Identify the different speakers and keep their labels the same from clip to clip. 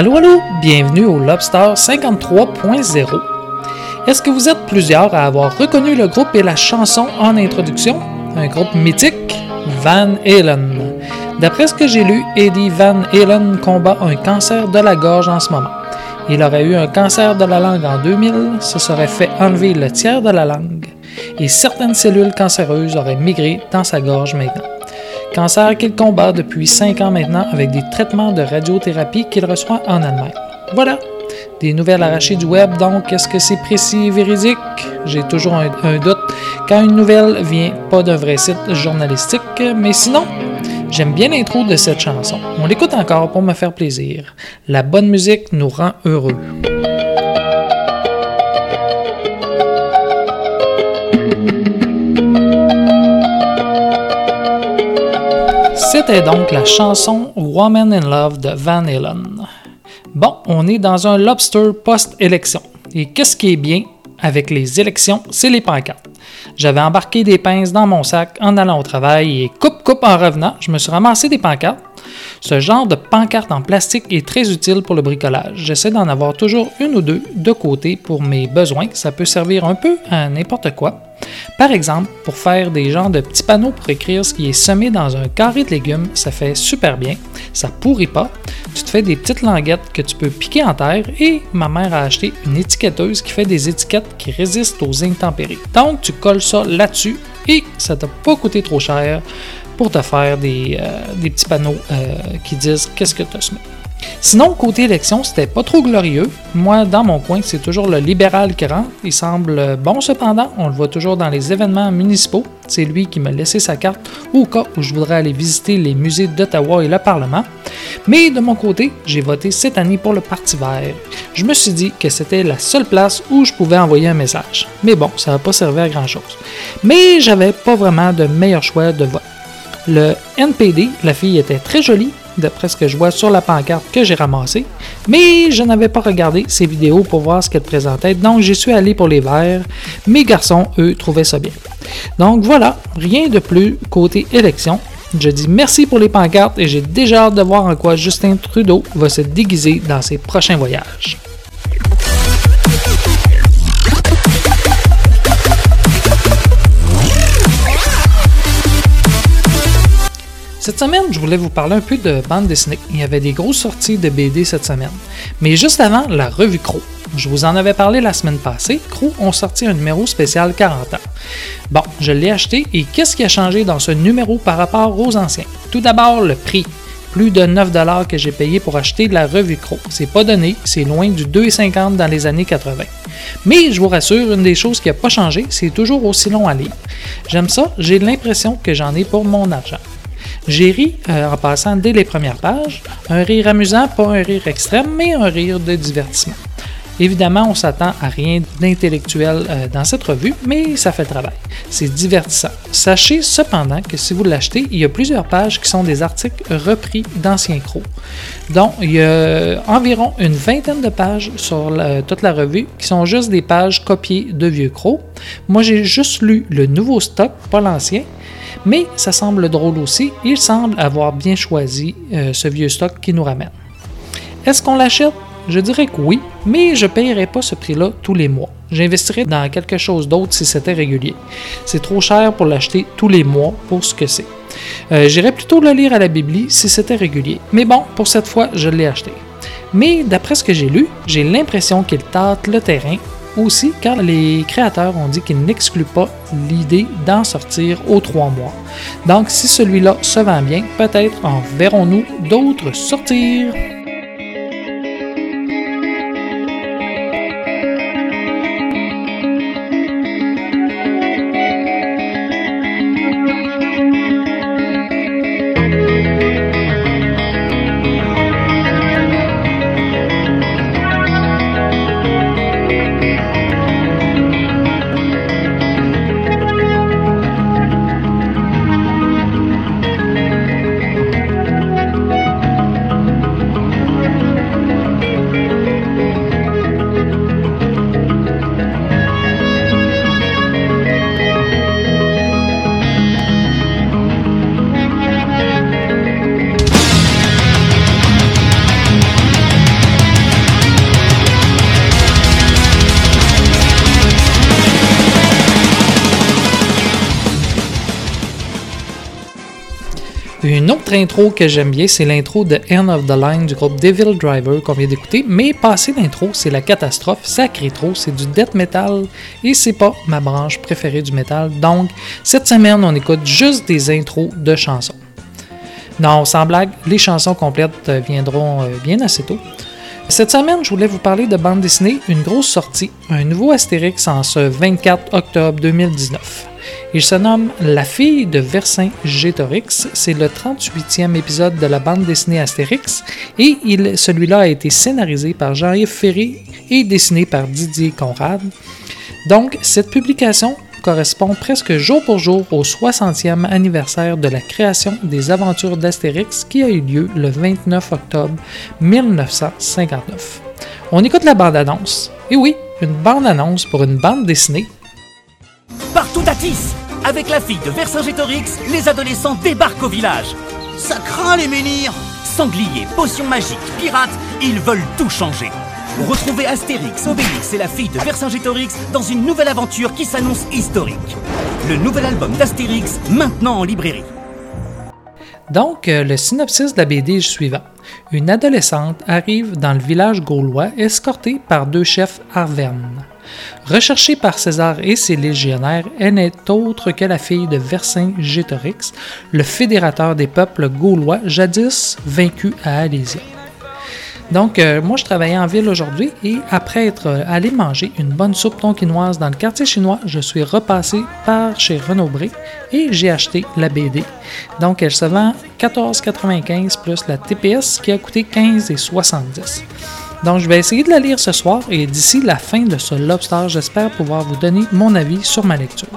Speaker 1: Allô, allô, bienvenue au Lobster 53.0. Est-ce que vous êtes plusieurs à avoir reconnu le groupe et la chanson en introduction? Un groupe mythique, Van Halen. D'après ce que j'ai lu, Eddie Van Halen combat un cancer de la gorge en ce moment. Il aurait eu un cancer de la langue en 2000, se serait fait enlever le tiers de la langue, et certaines cellules cancéreuses auraient migré dans sa gorge maintenant. Cancer qu'il combat depuis 5 ans maintenant avec des traitements de radiothérapie qu'il reçoit en Allemagne. Voilà, des nouvelles arrachées du web, donc est-ce que c'est précis et véridique? J'ai toujours un, un, doute quand une nouvelle vient pas d'un vrai site journalistique, mais sinon, j'aime bien l'intro de cette chanson. On l'écoute encore pour me faire plaisir. La bonne musique nous rend heureux. C'était donc la chanson Woman in Love de Van Halen. Bon, on est dans un lobster post-élection. Et qu'est-ce qui est bien avec les élections, c'est les pancartes. J'avais embarqué des pinces dans mon sac en allant au travail et coupe coupe en revenant, je me suis ramassé des pancartes. Ce genre de pancarte en plastique est très utile pour le bricolage. J'essaie d'en avoir toujours une ou deux de côté pour mes besoins. Ça peut servir un peu à n'importe quoi. Par exemple, pour faire des genres de petits panneaux pour écrire ce qui est semé dans un carré de légumes, ça fait super bien, ça pourrit pas. Tu te fais des petites languettes que tu peux piquer en terre et ma mère a acheté une étiquetteuse qui fait des étiquettes qui résistent aux intempéries. Donc tu colles ça là-dessus et ça t'a pas coûté trop cher pour te faire des, euh, petits panneaux euh, qui disent qu'est-ce que tu as semé. Sinon, côté élection, c'était pas trop glorieux. Moi, dans mon coin, c'est toujours le libéral qui rentre. Il semble bon cependant, on le voit toujours dans les événements municipaux. C'est lui qui m'a laissé sa carte au cas où je voudrais aller visiter les musées d'Ottawa et le Parlement. Mais de mon côté, j'ai voté cette année pour le Parti vert. Je me suis dit que c'était la seule place où je pouvais envoyer un message. Mais bon, ça n'a pas servi à grand chose. Mais j'avais pas vraiment de meilleur choix de vote. Le NPD, la fille était très jolie, d'après ce que je vois sur la pancarte que j'ai ramassée, mais je n'avais pas regardé ses vidéos pour voir ce qu'elle présentait, donc j'y suis allé pour les verts. Mes garçons, eux, trouvaient ça bien. Donc voilà, rien de plus côté élection. Je dis merci pour les pancartes et j'ai déjà hâte de voir en quoi Justin Trudeau va se déguiser dans ses prochains voyages. Cette semaine, je voulais vous parler un peu de bande dessinée. Il y avait des grosses sorties de BD cette semaine. Mais juste avant, la revue Crow. Je vous en avais parlé la semaine passée. Crow ont sorti un numéro spécial 40 ans. Bon, je l'ai acheté et qu'est-ce qui a changé dans ce numéro par rapport aux anciens? Tout d'abord, le prix. Plus de 9$ que j'ai payé pour acheter de la revue Crow. C'est pas donné, c'est loin du 2,50$ dans les années 80. Mais je vous rassure, une des choses qui n'a pas changé, c'est toujours aussi long à lire. J'aime ça, j'ai l'impression que j'en ai pour mon argent. J'ai ri euh, en passant dès les premières pages. Un rire amusant, pas un rire extrême, mais un rire de divertissement. Évidemment, on s'attend à rien d'intellectuel euh, dans cette revue, mais ça fait le travail. C'est divertissant. Sachez cependant que si vous l'achetez, il y a plusieurs pages qui sont des articles repris d'anciens crocs. Donc, il y a environ une vingtaine de pages sur la, toute la revue qui sont juste des pages copiées de vieux crocs. Moi, j'ai juste lu le nouveau stock, pas l'ancien, mais ça semble drôle aussi. Il semble avoir bien choisi euh, ce vieux stock qui nous ramène. Est-ce qu'on l'achète? Je dirais que oui, mais je ne payerai pas ce prix-là tous les mois. J'investirais dans quelque chose d'autre si c'était régulier. C'est trop cher pour l'acheter tous les mois pour ce que c'est. Euh, J'irais plutôt le lire à la Bibli si c'était régulier. Mais bon, pour cette fois, je l'ai acheté. Mais d'après ce que j'ai lu, j'ai l'impression qu'il tâte le terrain aussi car les créateurs ont dit qu'ils n'excluent pas l'idée d'en sortir aux trois mois. Donc si celui-là se vend bien, peut-être en verrons-nous d'autres sortir. Autre intro que j'aime bien, c'est l'intro de End of the Line du groupe Devil Driver qu'on vient d'écouter. Mais passer l'intro, c'est la catastrophe. Sacré trop, c'est du death metal et c'est pas ma branche préférée du metal. Donc, cette semaine, on écoute juste des intros de chansons. Non, sans blague, les chansons complètes viendront euh, bien assez tôt. Cette semaine, je voulais vous parler de bande dessinée, une grosse sortie, un nouveau Astérix en ce 24 octobre 2019. Il se nomme La fille de Vercingétorix. C'est le 38e épisode de la bande dessinée Astérix et celui-là a été scénarisé par Jean-Yves Ferry et dessiné par Didier Conrad. Donc, cette publication correspond presque jour pour jour au 60e anniversaire de la création des aventures d'Astérix qui a eu lieu le 29 octobre 1959. On écoute la bande-annonce. Et oui, une bande-annonce pour une bande dessinée.
Speaker 2: Partout à Tis Avec la fille de Vercingétorix, les adolescents débarquent au village.
Speaker 3: Ça craint les menhirs
Speaker 2: Sangliers, potions magiques, pirates, ils veulent tout changer. Retrouvez Astérix, Obélix et la fille de Vercingétorix dans une nouvelle aventure qui s'annonce historique. Le nouvel album d'Astérix, maintenant en librairie.
Speaker 1: Donc, euh, le synopsis de la BD est suivant. Une adolescente arrive dans le village gaulois escortée par deux chefs arvernes. Recherchée par César et ses légionnaires, elle n'est autre que la fille de Vercingétorix, le fédérateur des peuples gaulois jadis vaincu à Alésia. Donc, euh, moi, je travaillais en ville aujourd'hui et après être euh, allé manger une bonne soupe tonkinoise dans le quartier chinois, je suis repassé par chez Renaud Bré et j'ai acheté la BD. Donc, elle se vend 14,95 plus la TPS qui a coûté 15,70. Donc, je vais essayer de la lire ce soir et d'ici la fin de ce lobster, j'espère pouvoir vous donner mon avis sur ma lecture.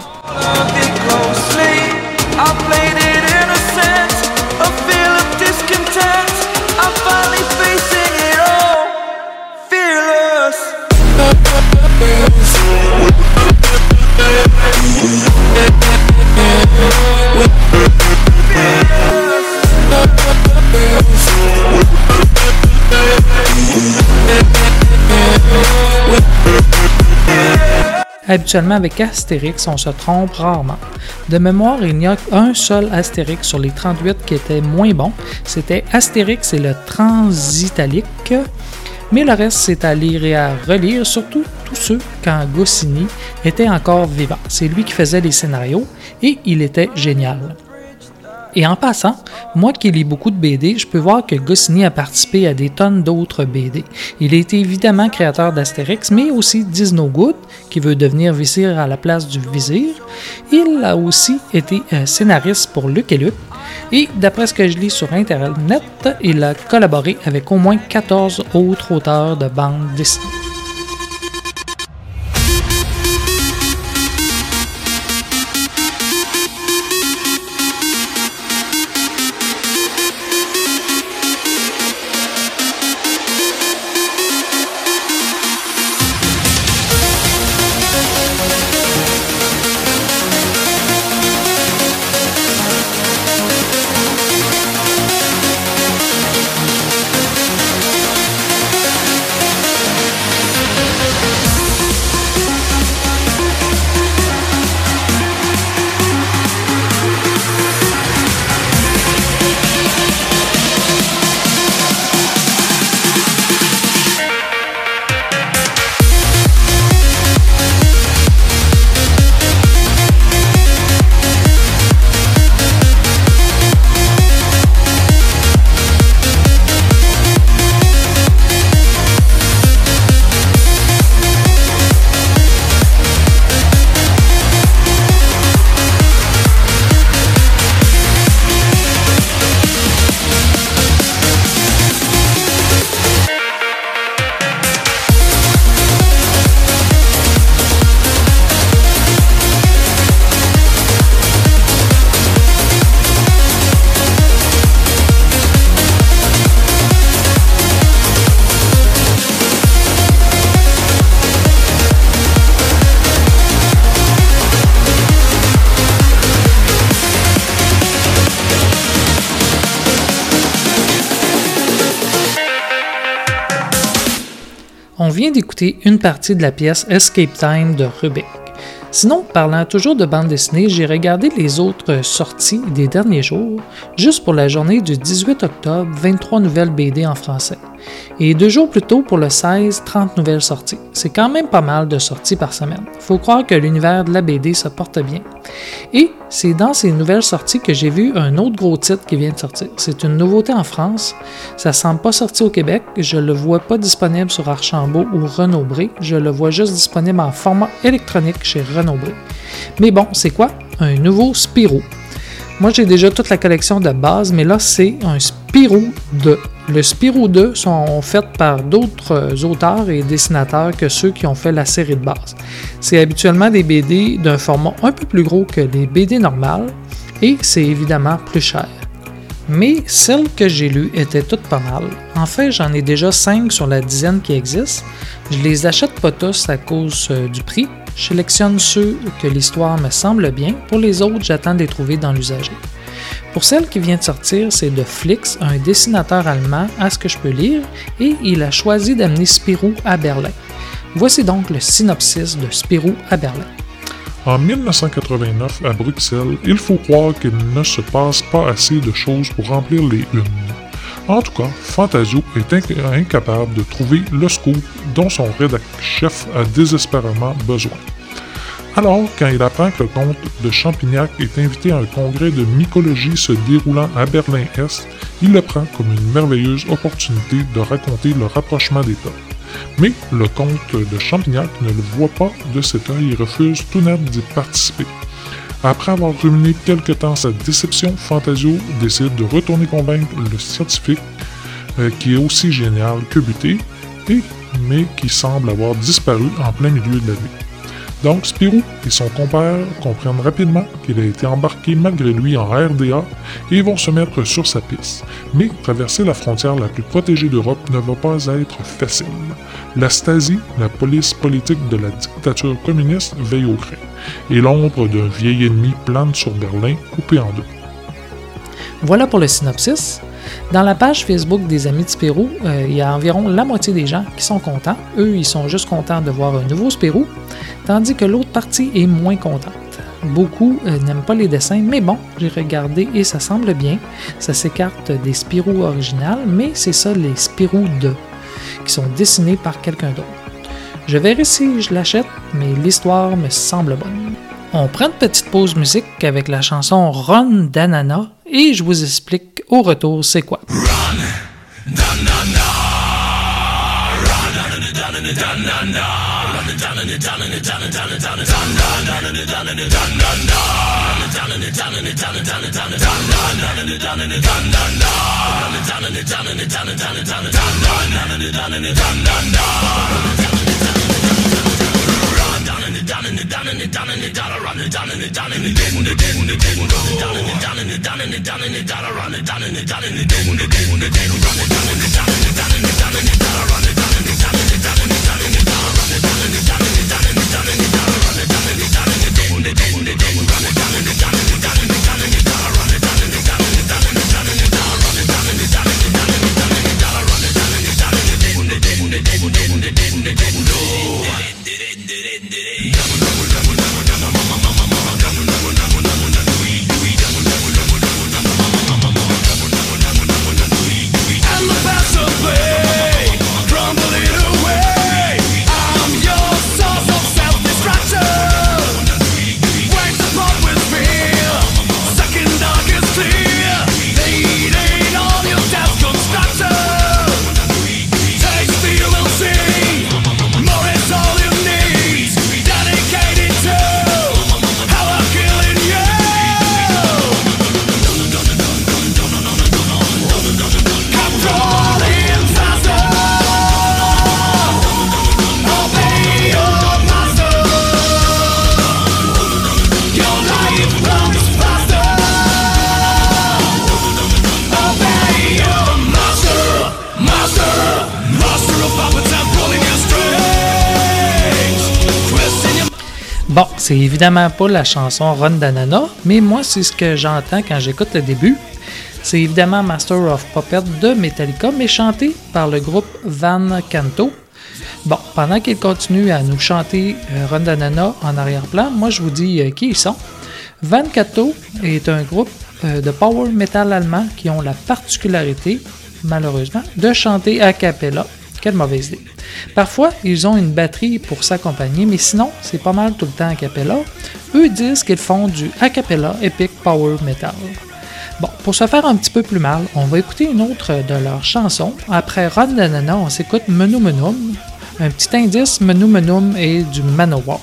Speaker 1: Habituellement, avec Astérix, on se trompe rarement. De mémoire, il n'y a un seul Astérix sur les 38 qui était moins bon. C'était Astérix et le Transitalique. Mais le reste, c'est à lire et à relire, surtout tous ceux quand Goscinny était encore vivant. C'est lui qui faisait les scénarios et il était génial. Et en passant, moi qui lis beaucoup de BD, je peux voir que Goscinny a participé à des tonnes d'autres BD. Il a été évidemment créateur d'Astérix, mais aussi Disno Good, qui veut devenir vizir à la place du vizir. Il a aussi été euh, scénariste pour Luc et. Et d'après ce que je lis sur Internet, il a collaboré avec au moins 14 autres auteurs de bandes dessinées. Une partie de la pièce Escape Time de Rubik. Sinon, parlant toujours de bande dessinée, j'ai regardé les autres sorties des derniers jours, juste pour la journée du 18 octobre, 23 nouvelles BD en français. Et deux jours plus tôt, pour le 16, 30 nouvelles sorties. C'est quand même pas mal de sorties par semaine. Faut croire que l'univers de la BD se porte bien. Et c'est dans ces nouvelles sorties que j'ai vu un autre gros titre qui vient de sortir. C'est une nouveauté en France. Ça semble pas sorti au Québec. Je le vois pas disponible sur Archambault ou Renaud-Bré. Je le vois juste disponible en format électronique chez Renaud-Bré. Mais bon, c'est quoi? Un nouveau Spirou. Moi, j'ai déjà toute la collection de base, mais là, c'est un Spirou 2. Le Spirou 2 sont faits par d'autres auteurs et dessinateurs que ceux qui ont fait la série de base. C'est habituellement des BD d'un format un peu plus gros que les BD normales et c'est évidemment plus cher. Mais celles que j'ai lues étaient toutes pas mal. En fait, j'en ai déjà 5 sur la dizaine qui existent. Je les achète pas tous à cause euh, du prix. Je sélectionne ceux que l'histoire me semble bien. Pour les autres, j'attends de les trouver dans l'usager. Pour celle qui vient de sortir, c'est de Flix, un dessinateur allemand, à ce que je peux lire, et il a choisi d'amener Spirou à Berlin. Voici donc le synopsis de Spirou à Berlin.
Speaker 4: En 1989, à Bruxelles, il faut croire qu'il ne se passe pas assez de choses pour remplir les unes. En tout cas, Fantasio est incapable de trouver le scoop dont son rédacteur-chef a désespérément besoin. Alors, quand il apprend que le comte de Champignac est invité à un congrès de mycologie se déroulant à Berlin-Est, il le prend comme une merveilleuse opportunité de raconter le rapprochement des peuples. Mais le comte de Champignac ne le voit pas de cet œil et refuse tout net d'y participer. Après avoir ruminé quelque temps sa déception, Fantasio décide de retourner convaincre le scientifique, euh, qui est aussi génial que buté, mais qui semble avoir disparu en plein milieu de la nuit. Donc Spirou et son compère comprennent rapidement qu'il a été embarqué malgré lui en RDA et vont se mettre sur sa piste. Mais traverser la frontière la plus protégée d'Europe ne va pas être facile. La Stasi, la police politique de la dictature communiste, veille au craint, et l'ombre d'un vieil ennemi plane sur Berlin coupé en deux.
Speaker 1: Voilà pour le synopsis. Dans la page Facebook des Amis de Spirou, euh, il y a environ la moitié des gens qui sont contents. Eux, ils sont juste contents de voir un nouveau Spirou, tandis que l'autre partie est moins contente. Beaucoup euh, n'aiment pas les dessins, mais bon, j'ai regardé et ça semble bien. Ça s'écarte des Spirou originales, mais c'est ça les Spirou 2, qui sont dessinés par quelqu'un d'autre. Je verrai si je l'achète, mais l'histoire me semble bonne. On prend une petite pause musique avec la chanson Run d'Anana et je vous explique au retour c'est quoi? down and down and down and down around and down and down and down and down and down and down and down and down and down around and down and down and down and down and down and down and down and down and down and down and down and down c'est évidemment pas la chanson Run d'Anana, mais moi, c'est ce que j'entends quand j'écoute le début. C'est évidemment Master of Puppet de Metallica, mais chanté par le groupe Van Canto.
Speaker 5: Bon, pendant qu'ils continuent à nous chanter euh, Rondanana en arrière-plan, moi je vous dis euh, qui ils sont. Van Cato est un groupe euh, de power metal allemand qui ont la particularité, malheureusement, de chanter a cappella. Quelle mauvaise idée. Parfois, ils ont une batterie pour s'accompagner, mais sinon, c'est pas mal tout le temps a cappella. Eux disent qu'ils font du a cappella epic power metal. Bon, pour se faire un petit peu plus mal, on va écouter une autre de leurs chansons. Après Run Nanana, on s'écoute Menu Menum. Un petit indice, Menu Menum et du Manowar.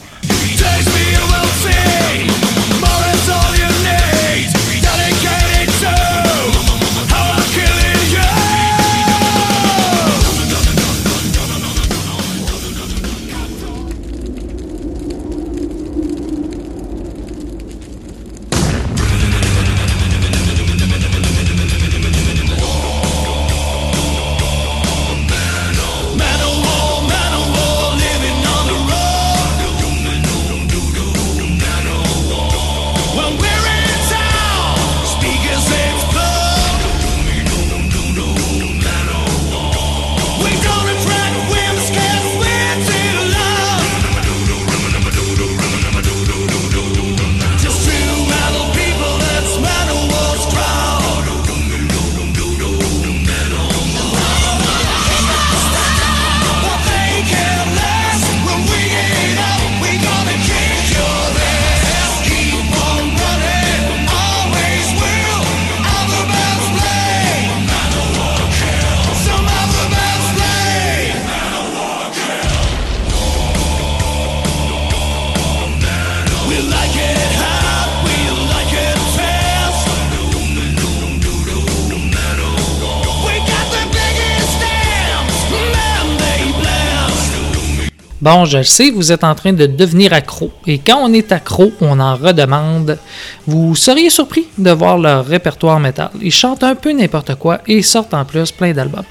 Speaker 5: Bon, je le sais, vous êtes en train de devenir accro. Et quand on est accro, on en redemande. Vous seriez surpris de voir leur répertoire métal. Ils chantent un peu n'importe quoi et sortent en plus plein d'albums.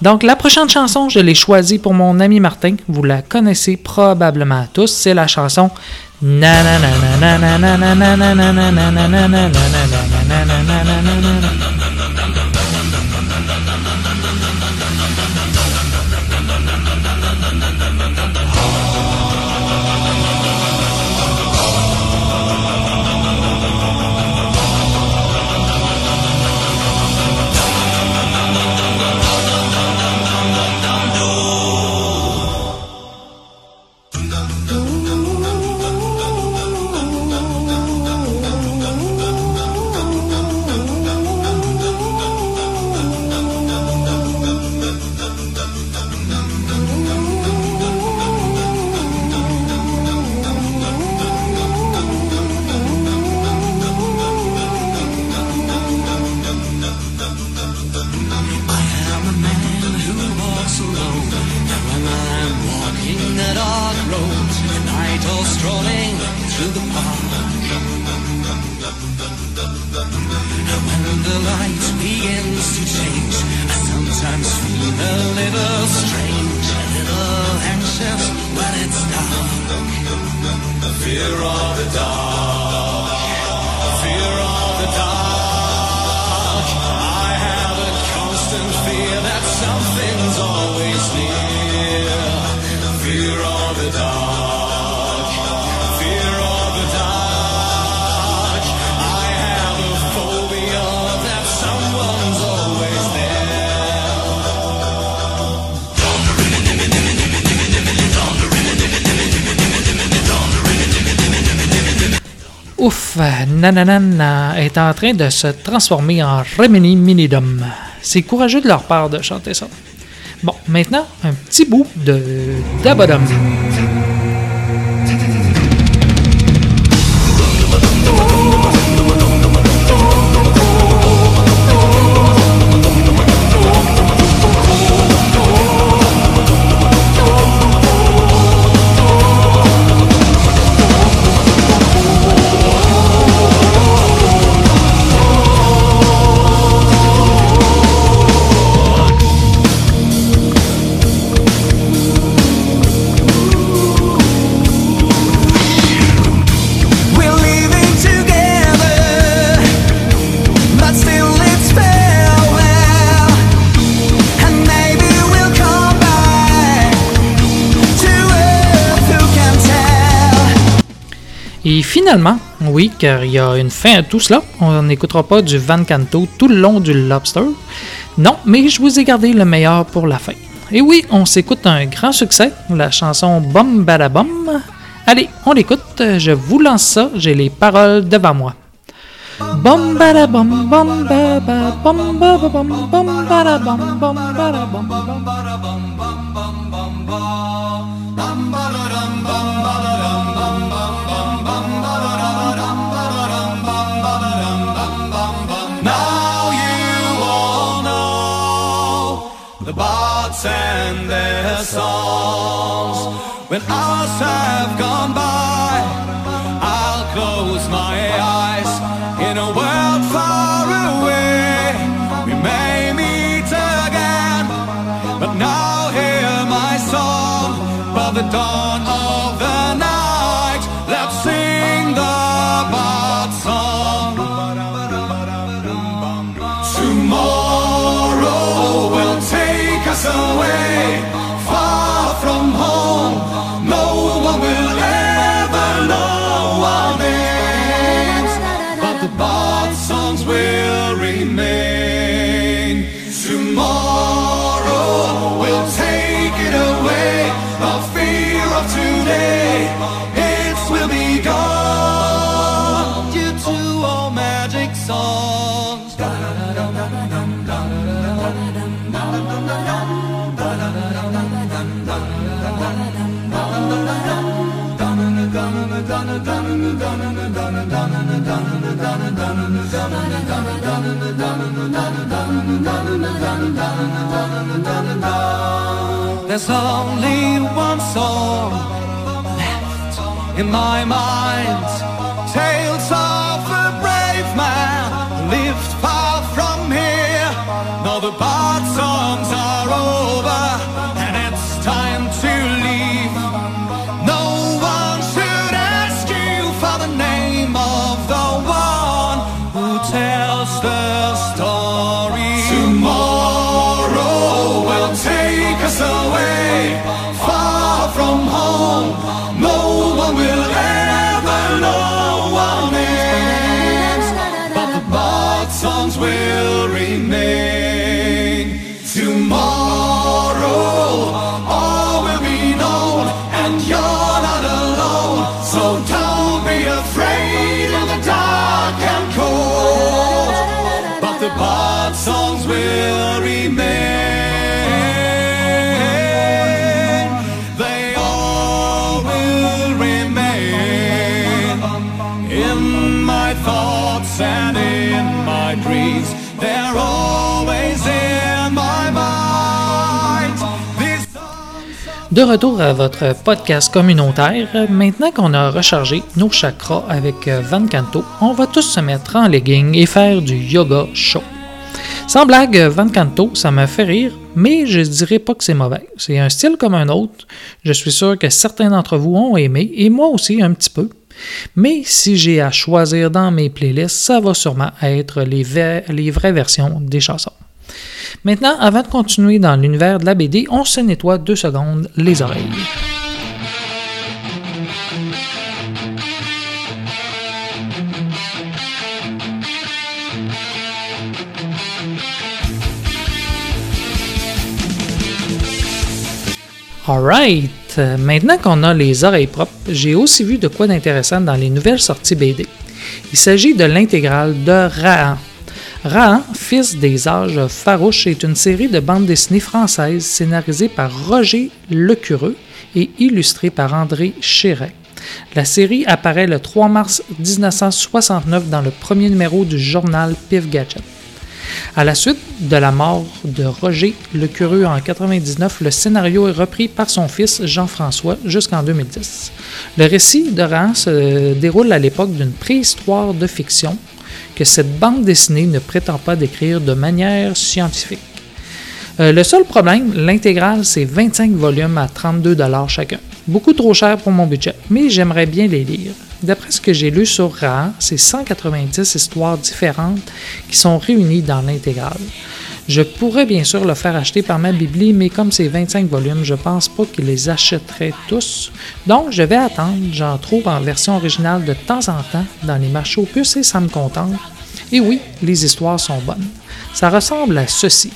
Speaker 5: Donc, la prochaine chanson, je l'ai choisie pour mon ami Martin. Vous la connaissez probablement tous. C'est la chanson Nananana est en train de se transformer en Remini Minidum. C'est courageux de leur part de chanter ça. Bon, maintenant, un petit bout de Dabadum.
Speaker 1: Et finalement, oui, car il y a une fin à tout cela, on n'écoutera pas du Van Canto tout le long du Lobster. Non, mais je vous ai gardé le meilleur pour la fin. Et oui, on s'écoute un grand succès, la chanson Bum Badabum. Allez, on l'écoute, je vous lance ça, j'ai les paroles devant moi. Bum
Speaker 5: songs. When hours have gone by, There's only one song left in my mind. Tales of a brave man lived far from here. Now the bard body.
Speaker 1: De retour à votre podcast communautaire, maintenant qu'on a rechargé nos chakras avec euh, Van Canto, on va tous se mettre en legging et faire du yoga chaud. Sans blague, Van Canto, ça me fait rire, mais je dirais pas que c'est mauvais. C'est un style comme un autre. Je suis sûr que certains d'entre vous ont aimé, et moi aussi un petit peu. Mais si j'ai à choisir dans mes playlists, ça va sûrement être les, les vraies versions des chansons. Maintenant, avant de continuer dans l'univers de la BD, on se nettoie deux secondes les oreilles. Alright, maintenant qu'on a les oreilles propres, j'ai aussi vu de quoi d'intéressant dans les nouvelles sorties BD. Il s'agit de l'intégrale de Rahan. Rahan, fils des âges farouches, est une série de bandes dessinées françaises scénarisée par Roger Lecureux et illustrée par André Chéret. La série apparaît le 3 mars 1969 dans le premier numéro du journal Pif Gadget. À la suite de la mort de Roger le Curieux en 99, le scénario est repris par son fils Jean-François jusqu'en 2010. Le récit de Rahan se déroule à l'époque d'une préhistoire de fiction que cette bande dessinée ne prétend pas décrire de manière scientifique. Euh, le seul problème, l'intégrale, c'est 25 volumes à 32 chacun. Beaucoup trop cher pour mon budget, mais j'aimerais bien les lire. D'après ce que j'ai lu sur Rahan, c'est 190 histoires différentes qui sont réunies dans l'intégrale. Je pourrais bien sûr le faire acheter par ma bibli, mais comme c'est 25 volumes, je pense pas qu'ils les achèteraient tous. Donc, je vais attendre. J'en trouve en version originale de temps en temps dans les marchés aux puces et ça me contente. Et oui, les histoires sont bonnes. Ça ressemble à ceci.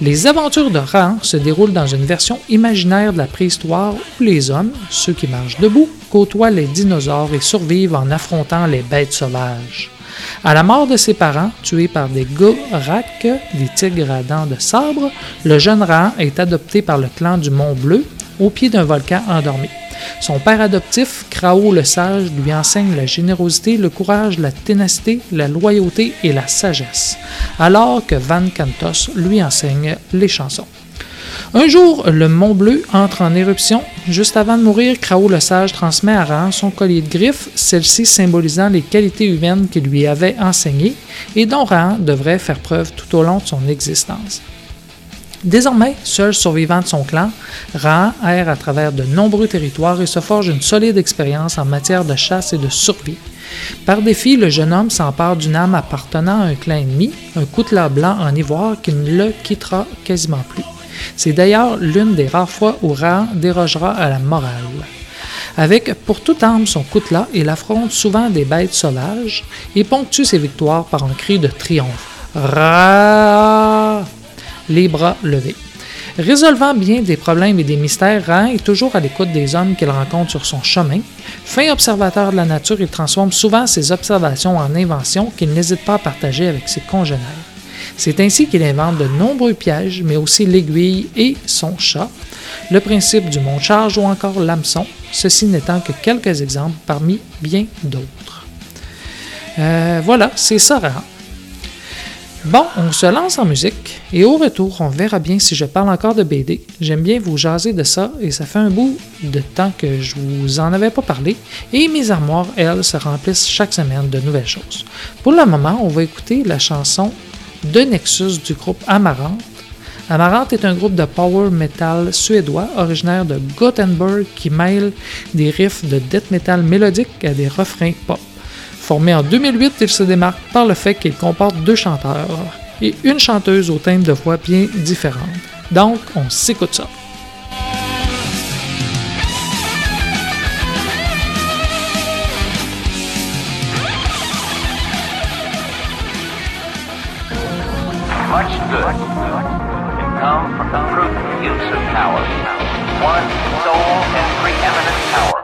Speaker 1: Les aventures de Rahan se déroulent dans une version imaginaire de la préhistoire où les hommes, ceux qui marchent debout, côtoient les dinosaures et survivent en affrontant les bêtes sauvages. À la mort de ses parents, tués par des Gorak, des tigres à dents de sabre, le jeune Rahan est adopté par le clan du Mont Bleu, au pied d'un volcan endormi. Son père adoptif, Krao le Sage, lui enseigne la générosité, le courage, la ténacité, la loyauté et la sagesse, alors que Van Cantos lui enseigne les chansons. Un jour, le Mont Bleu entre en éruption. Juste avant de mourir, Krao le Sage transmet à Rahan son collier de griffes, celle-ci symbolisant les qualités humaines qu'il lui avait enseignées et dont Rahan devrait faire preuve tout au long de son existence. Désormais, seul survivant de son clan, Rahan erre à travers de nombreux territoires et se forge une solide expérience en matière de chasse et de survie. Par défi, le jeune homme s'empare d'une âme appartenant à un clan ennemi, un coutelas blanc en ivoire qui ne le quittera quasiment plus. C'est d'ailleurs l'une des rares fois où Rahan dérogera à la morale. Avec pour toute arme son coutelas, il affronte souvent des bêtes sauvages et ponctue ses victoires par un cri de triomphe. Ra les bras levés. Résolvant bien des problèmes et des mystères, Rahan est toujours à l'écoute des hommes qu'il rencontre sur son chemin. Fin observateur de la nature, il transforme souvent ses observations en inventions qu'il n'hésite pas à partager avec ses congénères. C'est ainsi qu'il invente de nombreux pièges, mais aussi l'aiguille et son chat, le principe du monte-charge ou encore l'hameçon, ceci n'étant que quelques exemples parmi bien d'autres. Euh, voilà, c'est ça, Rahan. Bon, on se lance en musique et au retour, on verra bien si je parle encore de BD. J'aime bien vous jaser de ça et ça fait un bout de temps que je vous en avais pas parlé et mes armoires, elles, se remplissent chaque semaine de nouvelles choses. Pour le moment, on va écouter la chanson de Nexus du groupe Amarante. Amarante est un groupe de power metal suédois originaire de Gothenburg qui mêle des riffs de death metal mélodique à des refrains pop. Formé en 2008, il se démarque par le fait qu'il comporte deux chanteurs et une chanteuse au timbre de voix bien différente. Donc, on s'écoute ça.
Speaker 6: Much good can come from the prudent use of power. One sole and preeminent power.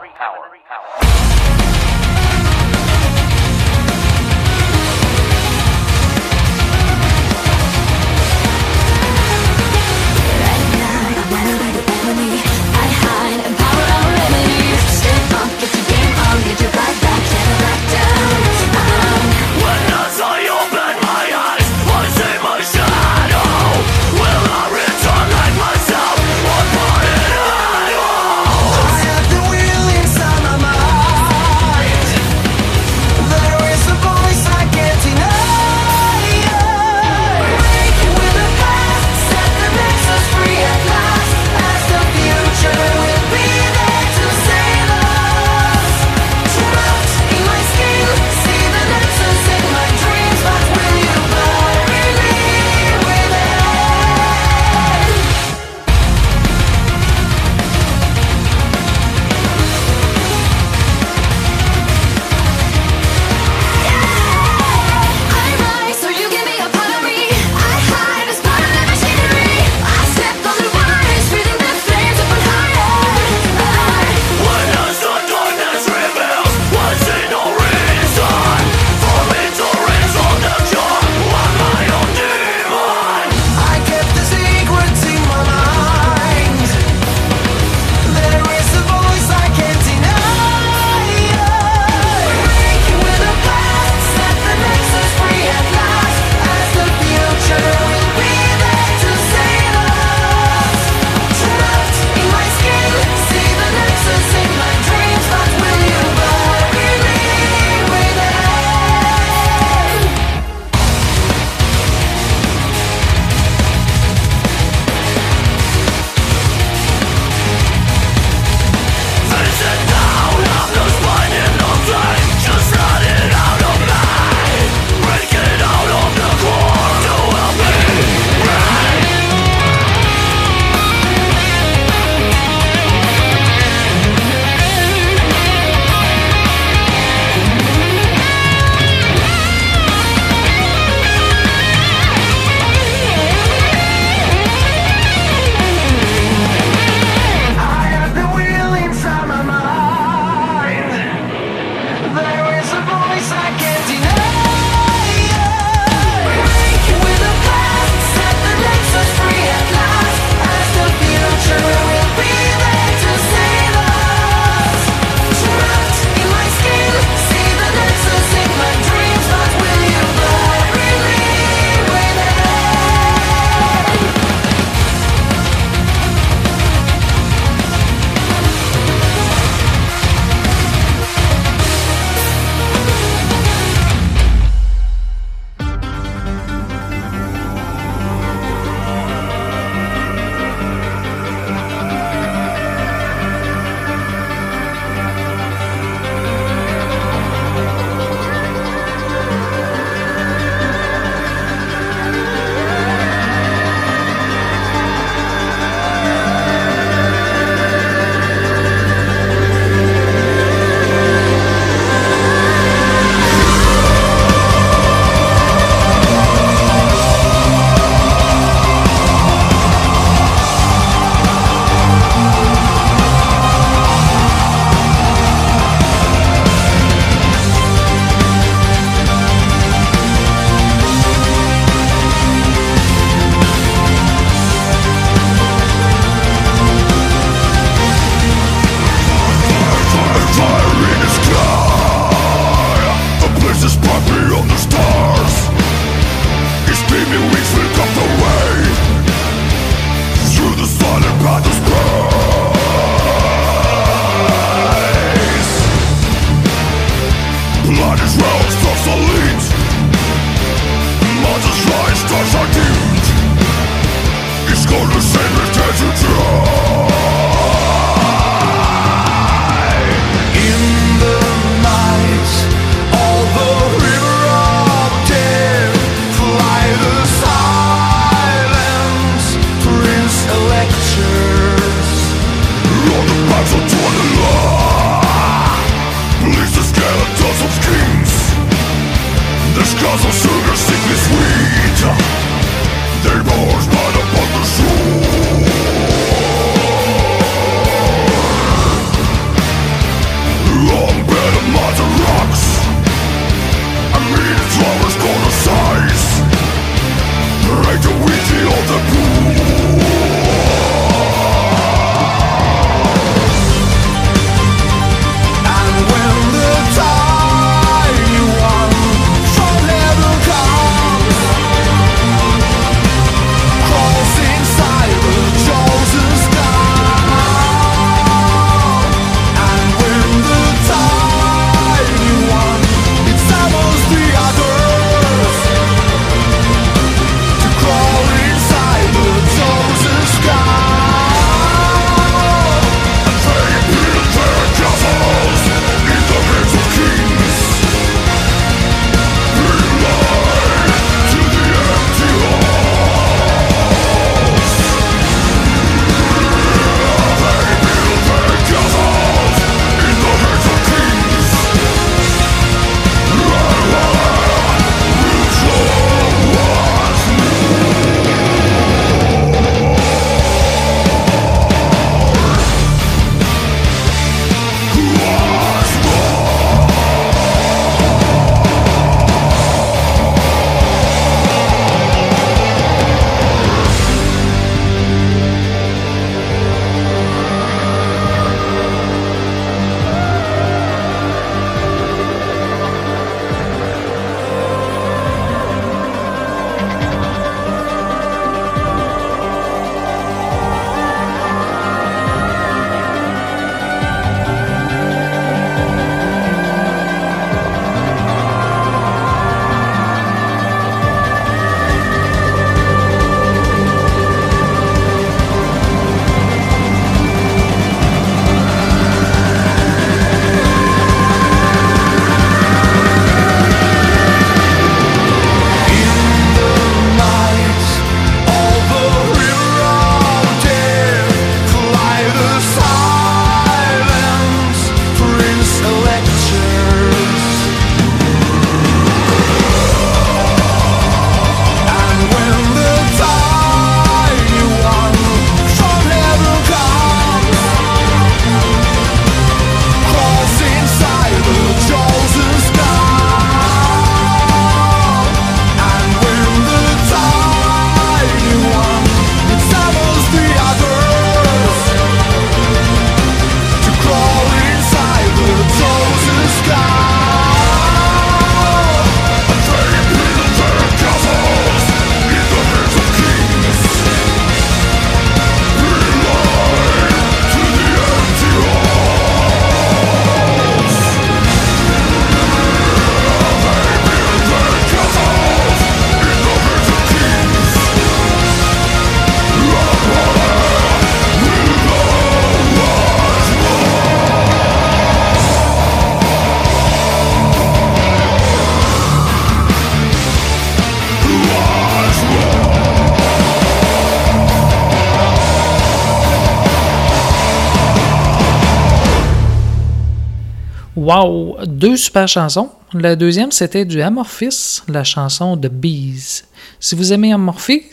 Speaker 1: Wow! Deux super chansons. La deuxième, c'était du Amorphis, la chanson de Bees. Si vous aimez Amorphis...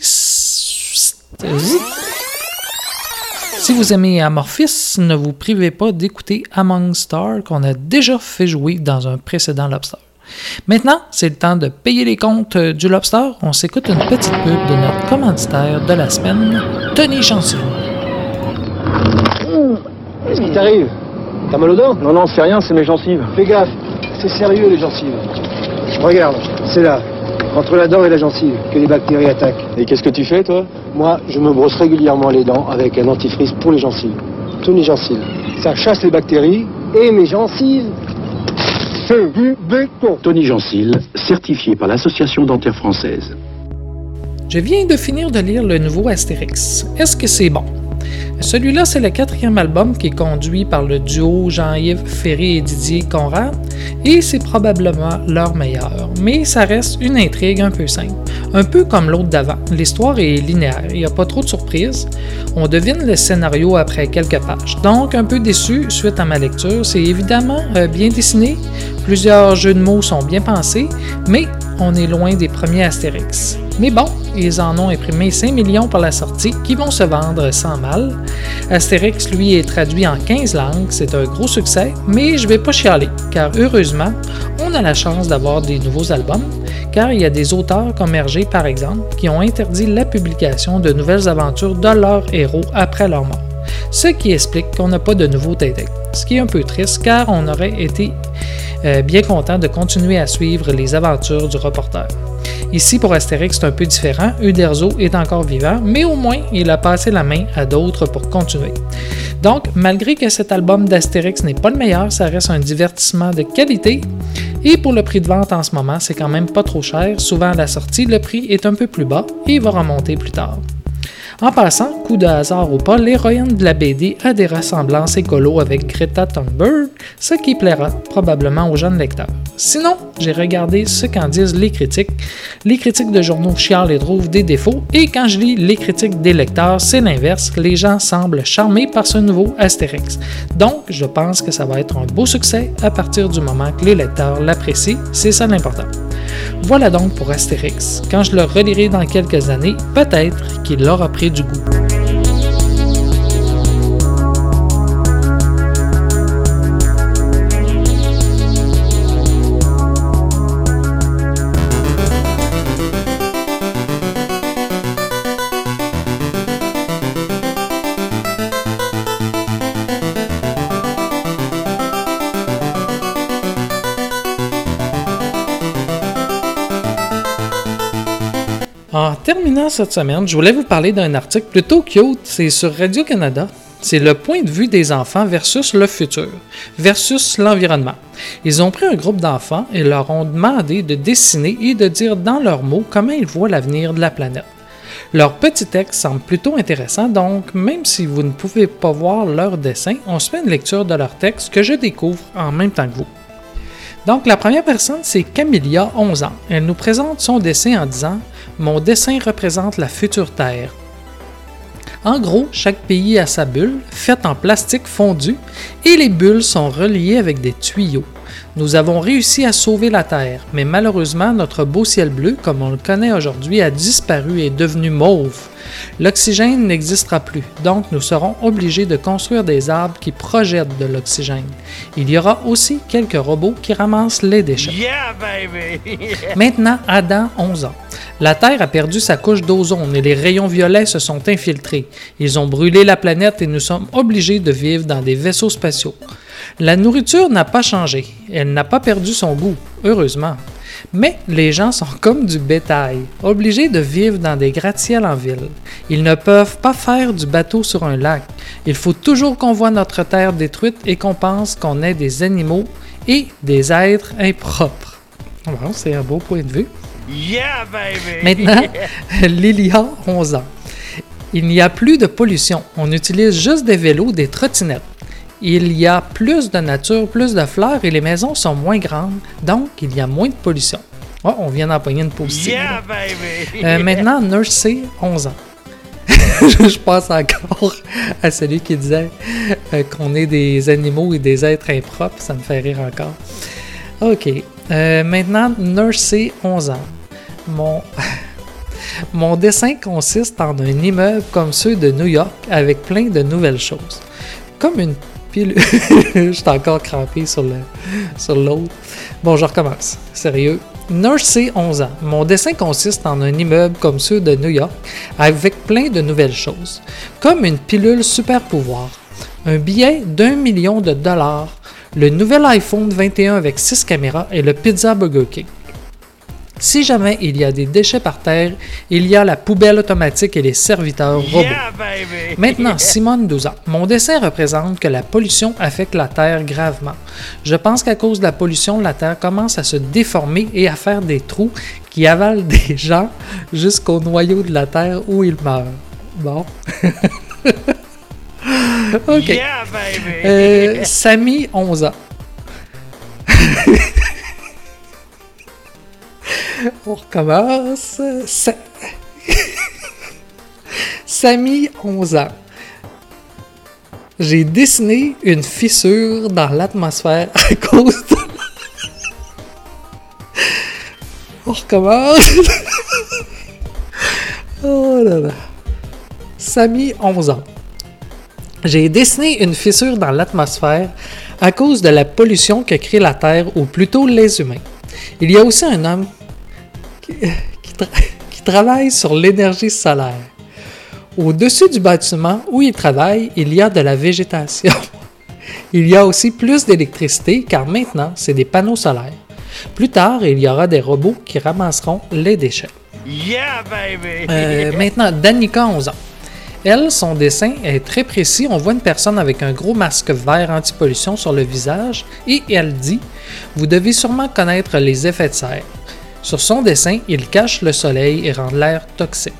Speaker 1: Si vous aimez Amorphis, ne vous privez pas d'écouter Among Stars qu'on a déjà fait jouer dans un précédent Lobster. Maintenant, c'est le temps de payer les comptes du Lobster. On s'écoute une petite pub de notre commanditaire de la semaine, Tony Chancellot.
Speaker 7: Qu'est-ce qui t'arrive? T'as mal aux dents Non, non, c'est rien, c'est mes gencives. Fais gaffe, c'est sérieux les gencives. Regarde, c'est là, entre la dent et la gencive, que les bactéries attaquent. Et qu'est-ce que tu fais, toi Moi, je me brosse régulièrement les dents avec un dentifrice pour les gencives. Tony Gencives. Ça chasse les bactéries et mes gencives. C'est du béton.
Speaker 8: Tony Gencil, certifié par l'Association dentaire française.
Speaker 1: Je viens de finir de lire le nouveau Astérix. Est-ce que c'est bon? Celui-là, c'est le quatrième album qui est conduit par le duo Jean-Yves Ferré et Didier Conrad, et c'est probablement leur meilleur. Mais ça reste une intrigue un peu simple, un peu comme l'autre d'avant. L'histoire est linéaire, il n'y a pas trop de surprises. On devine le scénario après quelques pages. Donc, un peu déçu suite à ma lecture. C'est évidemment euh, bien dessiné, plusieurs jeux de mots sont bien pensés, mais on est loin des premiers Astérix. Mais bon, ils en ont imprimé 5 millions pour la sortie qui vont se vendre sans mal. Astérix, lui, est traduit en 15 langues, c'est un gros succès, mais je vais pas chialer, car heureusement, on a la chance d'avoir des nouveaux albums, car il y a des auteurs comme Hergé, par exemple, qui ont interdit la publication de nouvelles aventures de leurs héros après leur mort. Ce qui explique qu'on n'a pas de nouveaux Tintin. Ce qui est un peu triste, car on aurait été euh, bien content de continuer à suivre les aventures du reporter. Ici, pour Astérix, c'est un peu différent. Uderzo est encore vivant, mais au moins, il a passé la main à d'autres pour continuer. Donc, malgré que cet album d'Astérix n'est pas le meilleur, ça reste un divertissement de qualité. Et pour le prix de vente en ce moment, c'est quand même pas trop cher. Souvent à la sortie, le prix est un peu plus bas et va remonter plus tard. En passant, coup de hasard ou pas, l'héroïne de la BD a des ressemblances écolo avec Greta Thunberg, ce qui plaira probablement aux jeunes lecteurs. Sinon, j'ai regardé ce qu'en disent les critiques. Les critiques de journaux chialent et trouvent des défauts, et quand je lis les critiques des lecteurs, c'est l'inverse. Les gens semblent charmés par ce nouveau Astérix. Donc, je pense que ça va être un beau succès à partir du moment que les lecteurs l'apprécient. C'est ça l'important. Voilà donc pour Astérix. Quand je le relirai dans quelques années, peut-être qu'il aura pris du goût. Terminant cette semaine, je voulais vous parler d'un article plutôt cute. C'est sur Radio-Canada. C'est le point de vue des enfants versus le futur, versus l'environnement. Ils ont pris un groupe d'enfants et leur ont demandé de dessiner et de dire dans leurs mots comment ils voient l'avenir de la planète. Leur petit texte semble plutôt intéressant, donc même si vous ne pouvez pas voir leur dessin, on se fait une lecture de leur texte que je découvre en même temps que vous. Donc, la première personne, c'est Camilla, 11 ans. Elle nous présente son dessin en disant Mon dessin représente la future Terre. En gros, chaque pays a sa bulle, faite en plastique fondu, et les bulles sont reliées avec des tuyaux. Nous avons réussi à sauver la Terre, mais malheureusement, notre beau ciel bleu, comme on le connaît aujourd'hui, a disparu et est devenu mauve. L'oxygène n'existera plus, donc nous serons obligés de construire des arbres qui projettent de l'oxygène. Il y aura aussi quelques robots qui ramassent les déchets. Maintenant, Adam, 11 ans. La Terre a perdu sa couche d'ozone et les rayons violets se sont infiltrés. Ils ont brûlé la planète et nous sommes obligés de vivre dans des vaisseaux spatiaux. La nourriture n'a pas changé. Elle n'a pas perdu son goût, heureusement. Mais les gens sont comme du bétail, obligés de vivre dans des gratte-ciels en ville. Ils ne peuvent pas faire du bateau sur un lac. Il faut toujours qu'on voit notre terre détruite et qu'on pense qu'on est des animaux et des êtres impropres. Bon, c'est un beau point de vue. Maintenant, Lilia, 11 ans. Il n'y a plus de pollution. On utilise juste des vélos, des trottinettes. Il y a plus de nature, plus de fleurs et les maisons sont moins grandes, donc il y a moins de pollution. Oh, on vient d'empoigner une positive. là. Euh, maintenant, Nursey, 11 ans. je pense encore à celui qui disait euh, qu'on est des animaux et des êtres impropres. Ça me fait rire encore. Ok. Euh, maintenant, Nursey, 11 ans. Mon, mon dessin consiste en un immeuble comme ceux de New York avec plein de nouvelles choses. Comme une je suis encore crampé sur le sur l'autre. Bon, je recommence. Sérieux. Nursey, 11 ans. Mon dessin consiste en un immeuble comme ceux de New York avec plein de nouvelles choses. Comme une pilule super pouvoir. Un billet d'un million de dollars. Le nouvel iPhone 21 avec 6 caméras et le Pizza Burger King. Si jamais il y a des déchets par terre, il y a la poubelle automatique et les serviteurs robots. Maintenant, Simone, 12 ans. Mon dessin représente que la pollution affecte la Terre gravement. Je pense qu'à cause de la pollution, la Terre commence à se déformer et à faire des trous qui avalent des gens jusqu'au noyau de la Terre où ils meurent. Bon. ok. Euh, Samy, 11 ans. On recommence. Sa- Samy, 11 ans. J'ai dessiné une fissure dans l'atmosphère à cause de... On recommence. oh là là. Samy, 11 ans. J'ai dessiné une fissure dans l'atmosphère à cause de la pollution que crée la Terre, ou plutôt les humains. Il y a aussi un homme qui, qui tra- qui travaille sur l'énergie solaire. Au-dessus du bâtiment où il travaille, il y a de la végétation. Il y a aussi plus d'électricité car maintenant, c'est des panneaux solaires. Plus tard, il y aura des robots qui ramasseront les déchets. Euh, maintenant, Danica, 11 ans. Elle, son dessin est très précis. On voit une personne avec un gros masque vert anti-pollution sur le visage et elle dit Vous devez sûrement connaître les effets de serre. Sur son dessin, il cache le soleil et rend l'air toxique.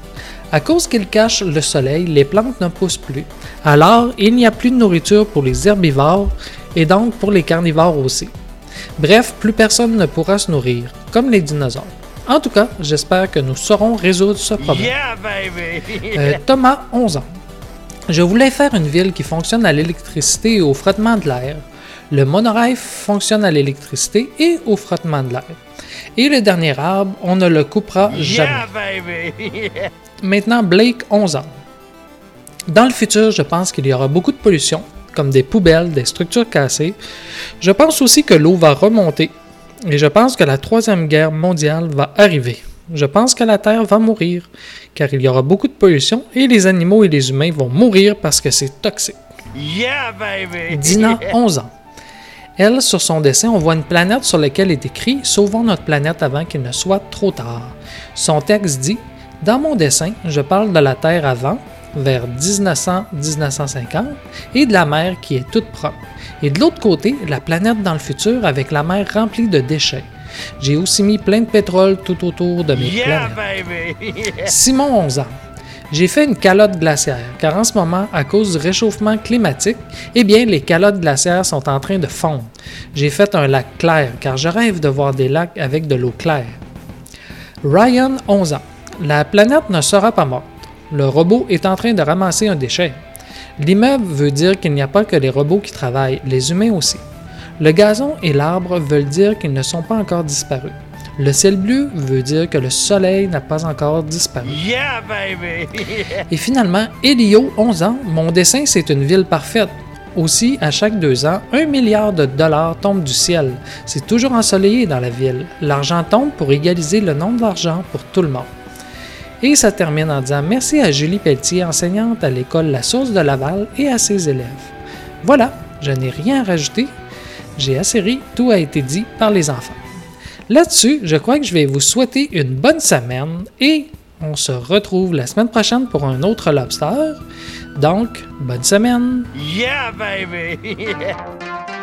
Speaker 1: À cause qu'il cache le soleil, les plantes ne poussent plus. Alors, il n'y a plus de nourriture pour les herbivores et donc pour les carnivores aussi. Bref, plus personne ne pourra se nourrir, comme les dinosaures. En tout cas, j'espère que nous saurons résoudre ce problème. Euh, Thomas, 11 ans. Je voulais faire une ville qui fonctionne à l'électricité et au frottement de l'air. Le monorail fonctionne à l'électricité et au frottement de l'air. Et le dernier arbre, on ne le coupera jamais. Maintenant, Blake, 11 ans. Dans le futur, je pense qu'il y aura beaucoup de pollution, comme des poubelles, des structures cassées. Je pense aussi que l'eau va remonter. Et je pense que la troisième guerre mondiale va arriver. Je pense que la Terre va mourir, car il y aura beaucoup de pollution et les animaux et les humains vont mourir parce que c'est toxique. Dina, 11 ans. Elle, sur son dessin, on voit une planète sur laquelle est écrit Sauvons notre planète avant qu'il ne soit trop tard. Son texte dit Dans mon dessin, je parle de la Terre avant, vers 1900-1950, et de la mer qui est toute propre. Et de l'autre côté, la planète dans le futur avec la mer remplie de déchets. J'ai aussi mis plein de pétrole tout autour de mes planètes. Simon, 11 ans. J'ai fait une calotte glaciaire, car en ce moment, à cause du réchauffement climatique, eh bien, les calottes glaciaires sont en train de fondre. J'ai fait un lac clair, car je rêve de voir des lacs avec de l'eau claire. Ryan, 11 ans. La planète ne sera pas morte. Le robot est en train de ramasser un déchet. L'immeuble veut dire qu'il n'y a pas que les robots qui travaillent, les humains aussi. Le gazon et l'arbre veulent dire qu'ils ne sont pas encore disparus. Le ciel bleu veut dire que le soleil n'a pas encore disparu. Et finalement, Elio, 11 ans, mon dessin c'est une ville parfaite. Aussi, à chaque deux ans, un milliard de dollars tombe du ciel. C'est toujours ensoleillé dans la ville. L'argent tombe pour égaliser le nombre d'argent pour tout le monde. Et ça termine en disant merci à Julie Pelletier, enseignante à l'école La Source de Laval et à ses élèves. Voilà, je n'ai rien à rajouter. J'ai assez ri, tout a été dit par les enfants. Là-dessus, je crois que je vais vous souhaiter une bonne semaine et on se retrouve la semaine prochaine pour un autre lobster. Donc, bonne semaine!
Speaker 5: Yeah, baby!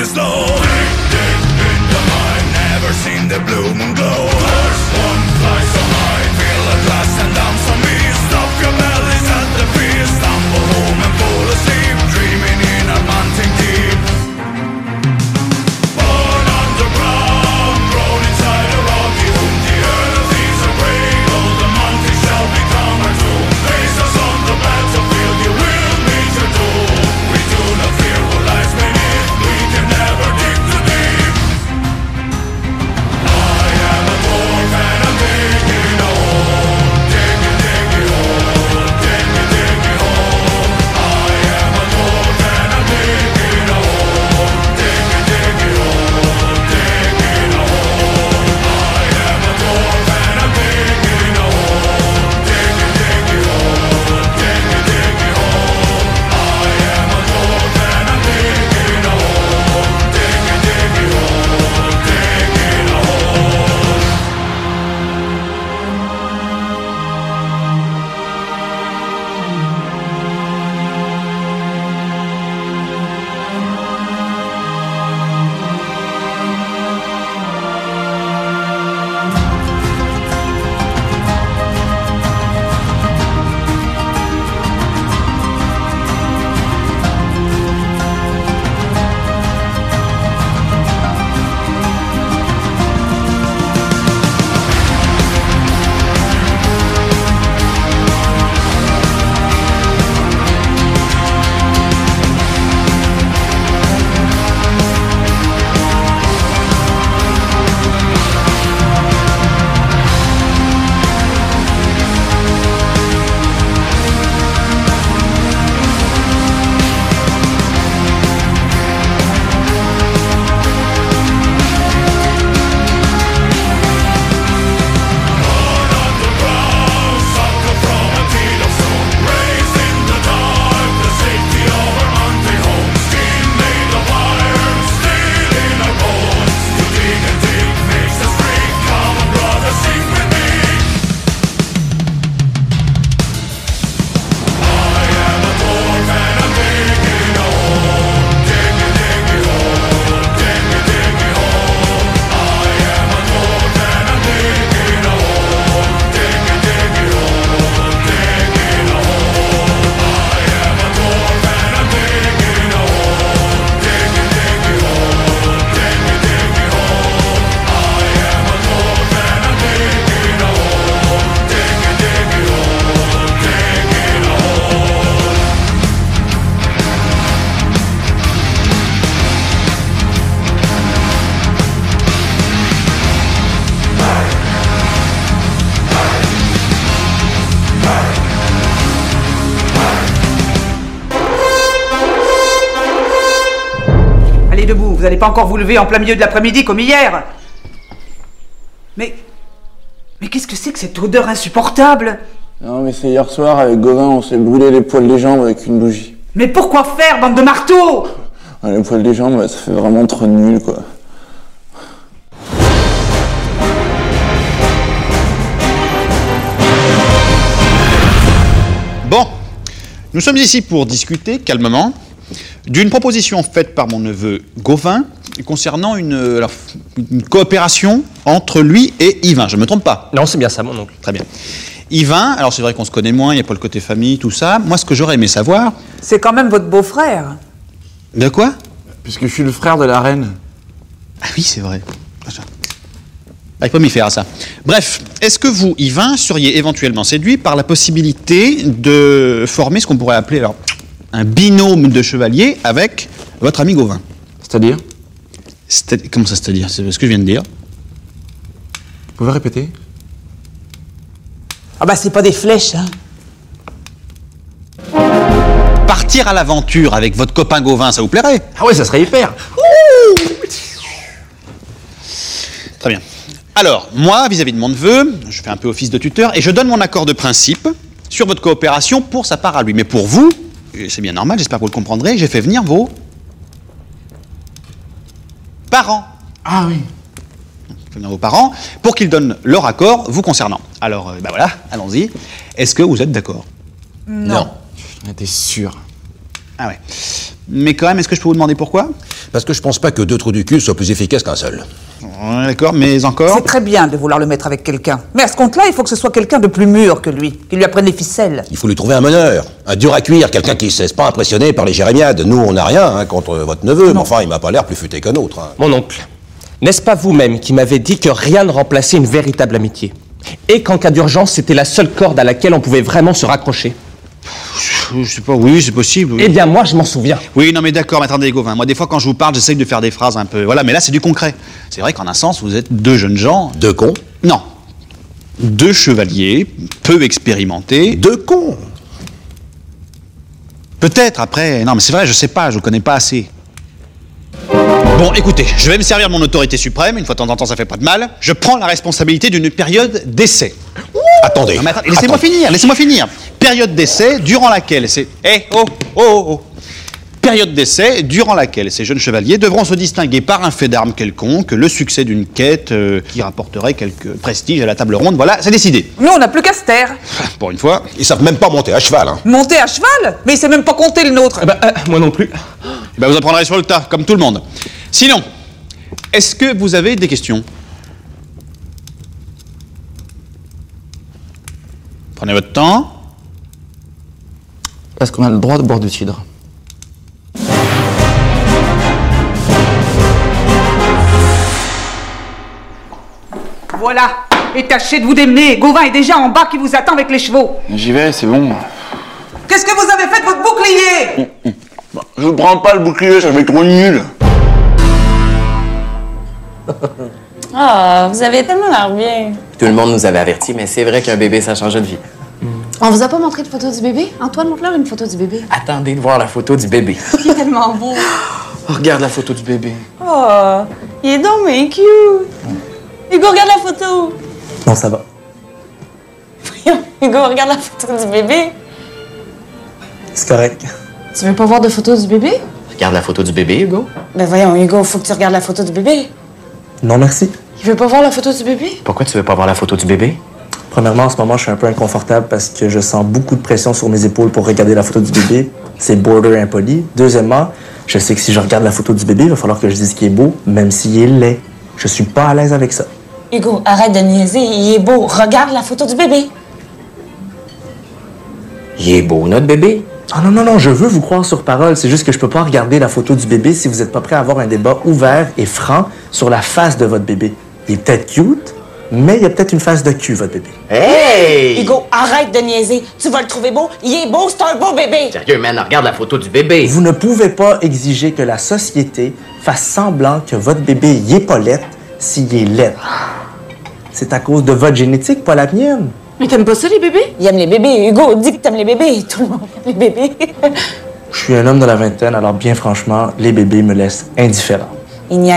Speaker 9: is
Speaker 5: know. pas encore vous lever en plein milieu de l'après-midi comme hier Mais. Mais qu'est-ce que c'est que cette odeur insupportable?
Speaker 10: Non, mais c'est hier soir, avec Gauvin, on s'est brûlé les poils des jambes avec une bougie.
Speaker 5: Mais pourquoi faire, bande de marteaux?
Speaker 10: Ah, les poils des jambes, bah, ça fait vraiment trop nul, quoi.
Speaker 11: Bon, nous sommes ici pour discuter calmement d'une proposition faite par mon neveu Gauvin concernant une, euh, coopération entre lui et Yvain. Je ne me trompe pas
Speaker 12: Non, c'est bien ça, mon oncle.
Speaker 11: Très bien. Yvain, alors c'est vrai qu'on se connaît moins, il n'y a pas le côté famille, tout ça. Moi, ce que j'aurais aimé savoir.
Speaker 5: C'est quand même votre beau-frère.
Speaker 11: De quoi
Speaker 10: Puisque je suis le frère de la reine.
Speaker 11: Ah oui, c'est vrai. Avec à ah, ça. Bref, est-ce que vous, Yvain, seriez éventuellement séduit par la possibilité de former ce qu'on pourrait appeler, alors un binôme de chevaliers avec votre ami Gauvin
Speaker 13: C'est-à-dire?
Speaker 11: C'est- Comment ça, c'est-à-dire? C'est ce que je viens de dire.
Speaker 13: Vous pouvez répéter?
Speaker 14: Ah bah c'est pas des flèches, hein.
Speaker 11: Partir à l'aventure avec votre copain Gauvin, ça vous plairait?
Speaker 13: Ah ouais, ça serait hyper
Speaker 11: Très bien. Alors, moi, vis-à-vis de mon neveu, je fais un peu office de tuteur et je donne mon accord de principe sur votre coopération pour sa part à lui. Mais pour vous, c'est bien normal, j'espère que vous le comprendrez, j'ai fait venir vos parents.
Speaker 13: Ah oui.
Speaker 11: J'ai fait venir vos parents pour qu'ils donnent leur accord vous concernant. Alors, euh, ben voilà, allons-y. Est-ce que vous êtes d'accord?
Speaker 13: Non. T'es sûr
Speaker 11: Ah ouais. Mais quand même, est-ce que je peux vous demander pourquoi?
Speaker 15: Parce que je pense pas que deux trous du cul soient plus efficaces qu'un seul.
Speaker 11: Ouais, D'accord, mais encore
Speaker 14: C'est très bien de vouloir le mettre avec quelqu'un. Mais à ce compte-là, il faut que ce soit quelqu'un de plus mûr que lui, qui lui apprenne les ficelles.
Speaker 15: Il faut lui trouver un meneur, un dur à cuire, quelqu'un qui ne se laisse pas impressionner par les jérémiades. Nous, on n'a rien hein, contre votre neveu, mais enfin, il m'a pas l'air plus futé qu'un autre. hein.
Speaker 12: Mon oncle, n'est-ce pas vous-même qui m'avez dit que rien ne remplaçait une véritable amitié? Et qu'en cas d'urgence, c'était la seule corde à laquelle on pouvait vraiment se raccrocher?
Speaker 11: Je sais pas, oui, c'est possible. oui.
Speaker 12: Eh bien, moi, je m'en souviens.
Speaker 11: Oui, non, mais d'accord, mais attendez, Gauvin. Moi, des fois, quand je vous parle, j'essaye de faire des phrases un peu. Voilà, mais là, c'est du concret. C'est vrai qu'en un sens, vous êtes deux jeunes gens.
Speaker 15: Deux cons
Speaker 11: Non. Deux chevaliers, peu expérimentés.
Speaker 15: Deux cons
Speaker 11: Peut-être, après. Non, mais c'est vrai, je sais pas, je vous connais pas assez. Bon, écoutez, je vais me servir de mon autorité suprême, une fois de temps en temps, ça fait pas de mal. Je prends la responsabilité d'une période d'essai.
Speaker 15: Attendez.
Speaker 11: Non, mais attendez, laissez-moi finir, laissez-moi finir. Période d'essai durant laquelle c'est. Eh, oh, oh, oh, oh. Période d'essai durant laquelle ces jeunes chevaliers devront se distinguer par un fait d'armes quelconque, le succès d'une quête euh, qui rapporterait quelque prestige à la table ronde. Voilà, c'est décidé.
Speaker 14: Nous, on n'a plus qu'à se taire.
Speaker 11: Pour une fois.
Speaker 15: Ils savent même pas monter à cheval. Hein.
Speaker 14: Monter à cheval Mais il sait même pas compter le nôtre.
Speaker 12: Eh ben, euh, moi non plus.
Speaker 11: Eh ben, vous apprendrez sur le tas, comme tout le monde. Sinon, est-ce que vous avez des questions? Prenez votre temps.
Speaker 13: Est-ce qu'on a le droit de boire du cidre
Speaker 14: Voilà. Et tâchez de vous démener. Gauvin est déjà en bas qui vous attend avec les chevaux.
Speaker 10: J'y vais, c'est bon.
Speaker 14: Qu'est-ce que vous avez fait de votre bouclier?
Speaker 10: Je prends pas le bouclier, ça fait trop nul.
Speaker 16: Ah, vous avez tellement l'air bien.
Speaker 13: Tout le monde nous avait avertis, mais c'est vrai qu'un bébé, ça change de vie.
Speaker 16: On vous a pas montré de photo du bébé? Antoine, montre-leur une photo du bébé.
Speaker 13: Attendez de voir la photo du bébé.
Speaker 16: Il est tellement beau.
Speaker 13: Oh, regarde la photo du bébé.
Speaker 16: Oh, il est donc mais cute. Hugo, regarde la photo.
Speaker 13: Non, ça va.
Speaker 16: Hugo, regarde la photo du bébé.
Speaker 13: C'est correct.
Speaker 16: Tu veux pas voir de photo du bébé?
Speaker 13: Regarde la photo du bébé, Hugo.
Speaker 16: Ben voyons, Hugo, faut que tu regardes la photo du bébé.
Speaker 13: Non, merci.
Speaker 16: Il veut pas voir la photo du bébé?
Speaker 13: Pourquoi tu veux pas voir la photo du bébé? Premièrement, en ce moment, je suis un peu inconfortable parce que je sens beaucoup de pression sur mes épaules pour regarder la photo du bébé. C'est border impoli. Deuxièmement, je sais que si je regarde la photo du bébé, il va falloir que je dise qu'il est beau, même s'il est laid. Je suis pas à l'aise avec ça.
Speaker 16: Hugo, arrête de niaiser, il est beau. Regarde la photo du bébé.
Speaker 13: Il est beau, notre bébé. Ah non, non, non, je veux vous croire sur parole. C'est juste que je peux pas regarder la photo du bébé si vous n'êtes pas prêt à avoir un débat ouvert et franc sur la face de votre bébé. Il est peut-être cute, mais il y a peut-être une face de cul, votre bébé. Hey!
Speaker 16: Hugo, arrête de niaiser. Tu vas le trouver beau. Il est beau, c'est un beau bébé.
Speaker 13: Sérieux, man, regarde la photo du bébé. Vous ne pouvez pas exiger que la société fasse semblant que votre bébé y est pas laid s'il est laid. C'est à cause de votre génétique, pas la mienne.
Speaker 16: Mais t'aimes pas ça, les bébés? Il aime les bébés. Hugo, dis que t'aimes les bébés. Tout le monde aime les bébés.
Speaker 13: Je suis un homme de la vingtaine, alors bien franchement, les bébés me laissent indifférent.
Speaker 16: Il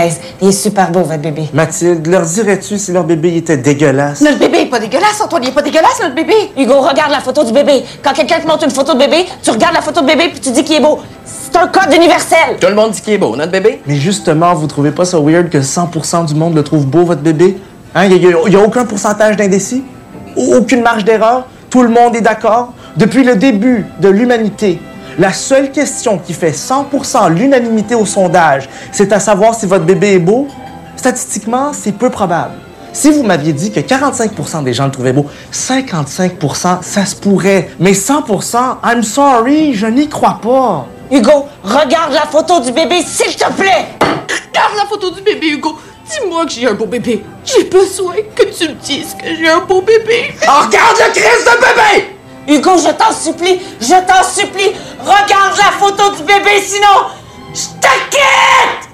Speaker 16: est super beau, votre bébé.
Speaker 13: Mathilde, leur dirais-tu si leur bébé était dégueulasse?
Speaker 16: Notre bébé est pas dégueulasse, Antoine. Il est pas dégueulasse, notre bébé. Hugo, regarde la photo du bébé. Quand quelqu'un te montre une photo de bébé, tu regardes la photo de bébé puis tu dis qu'il est beau. C'est un code universel.
Speaker 13: Tout le monde dit qu'il est beau, notre bébé. Mais justement, vous trouvez pas ça weird que 100% du monde le trouve beau, votre bébé? Hein? Il n'y a, aucun pourcentage d'indécis? Au- Aucune marge d'erreur? Tout le monde est d'accord? Depuis le début de l'humanité, la seule question qui fait 100% l'unanimité au sondage, c'est à savoir si votre bébé est beau. Statistiquement, c'est peu probable. Si vous m'aviez dit que 45% des gens le trouvaient beau, 55%, ça se pourrait. Mais 100%, I'm sorry, je n'y crois pas.
Speaker 16: Hugo, regarde la photo du bébé, s'il te plaît.
Speaker 17: Regarde la photo du bébé, Hugo.
Speaker 16: Dis-moi que j'ai un beau bébé. J'ai besoin que tu me dises que j'ai un beau bébé.
Speaker 17: Oh, regarde le crise de bébé!
Speaker 16: Hugo, je t'en supplie, je t'en supplie, regarde la photo du bébé, sinon je te quitte!